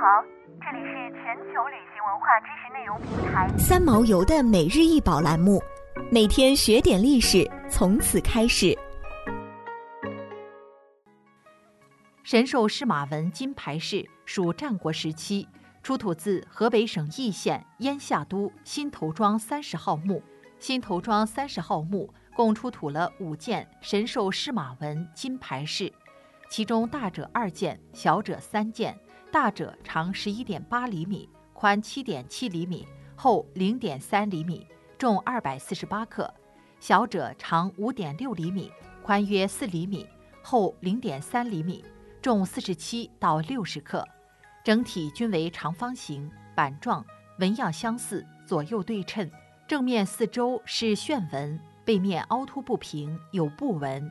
好，这里是全球旅行文化知识内容平台三毛游的每日一宝栏目，每天学点历史，从此开始。神兽司马纹金牌饰属战国时期，出土自河北省易县燕下都新头庄三十号墓。新头庄三十号墓共出土了五件神兽司马纹金牌饰，其中大者二件，小者三件。大者长十一点八厘米，宽七点七厘米，厚零点三厘米，重二百四十八克；小者长五点六厘米，宽约四厘米，厚零点三厘米。重四十七到六十克，整体均为长方形板状，纹样相似，左右对称。正面四周是旋纹，背面凹凸不平，有布纹。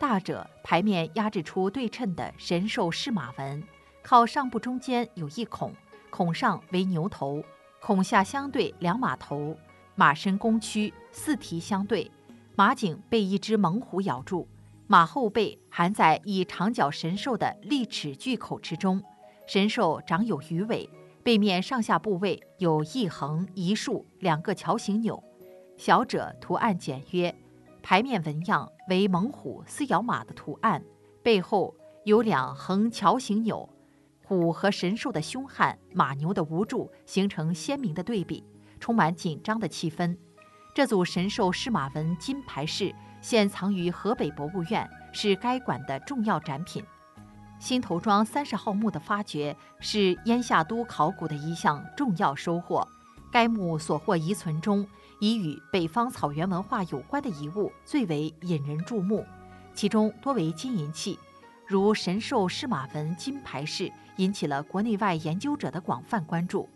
大者牌面压制出对称的神兽狮马纹，靠上部中间有一孔，孔上为牛头，孔下相对两马头，马身弓曲，四蹄相对，马颈被一只猛虎咬住。马后背含在以长角神兽的利齿巨口之中，神兽长有鱼尾，背面上下部位有一横一竖两个桥形钮，小者图案简约，牌面纹样为猛虎撕咬马的图案，背后有两横桥形钮，虎和神兽的凶悍，马牛的无助形成鲜明的对比，充满紧张的气氛。这组神兽狮马纹金牌饰。现藏于河北博物院，是该馆的重要展品。新头庄三十号墓的发掘是燕下都考古的一项重要收获。该墓所获遗存中，以与北方草原文化有关的遗物最为引人注目，其中多为金银器，如神兽狮马纹金牌饰，引起了国内外研究者的广泛关注。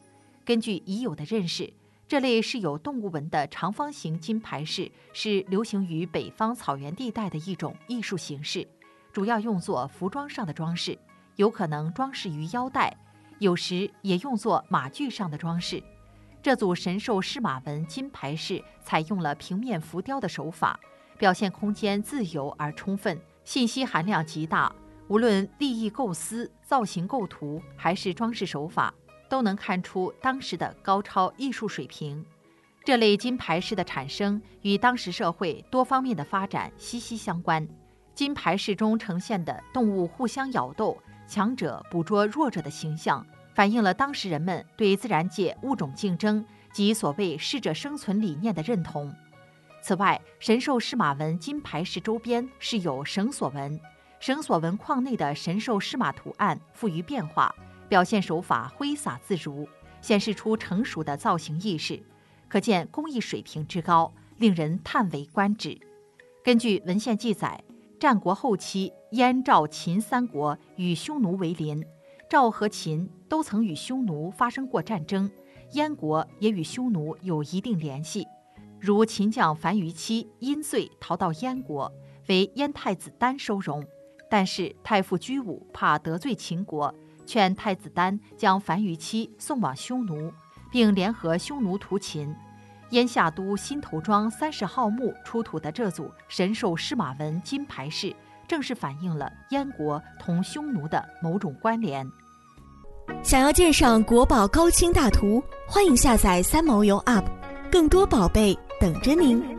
根据已有的认识。这类是有动物纹的长方形金牌饰是流行于北方草原地带的一种艺术形式，主要用作服装上的装饰，有可能装饰于腰带，有时也用作马具上的装饰。这组神兽狮马纹金牌饰采用了平面浮雕的手法，表现空间自由而充分，信息含量极大。无论立意构思、造型构图，还是装饰手法。都能看出当时的高超艺术水平。这类金牌式的产生与当时社会多方面的发展息息相关。金牌式中呈现的动物互相咬斗、强者捕捉弱者的形象，反映了当时人们对自然界物种竞争及所谓适者生存理念的认同。此外，神兽狮马纹金牌式周边是有绳索纹，绳索纹框内的神兽狮马图案富于变化。表现手法挥洒自如，显示出成熟的造型意识，可见工艺水平之高，令人叹为观止。根据文献记载，战国后期，燕、赵、秦三国与匈奴为邻，赵和秦都曾与匈奴发生过战争，燕国也与匈奴有一定联系。如秦将樊於期因罪逃到燕国，为燕太子丹收容，但是太傅居武怕得罪秦国。劝太子丹将樊於期送往匈奴，并联合匈奴屠秦。燕下都新头庄三十号墓出土的这组神兽狮马纹金牌饰，正是反映了燕国同匈奴的某种关联。想要鉴赏国宝高清大图，欢迎下载三毛游 App，更多宝贝等着您。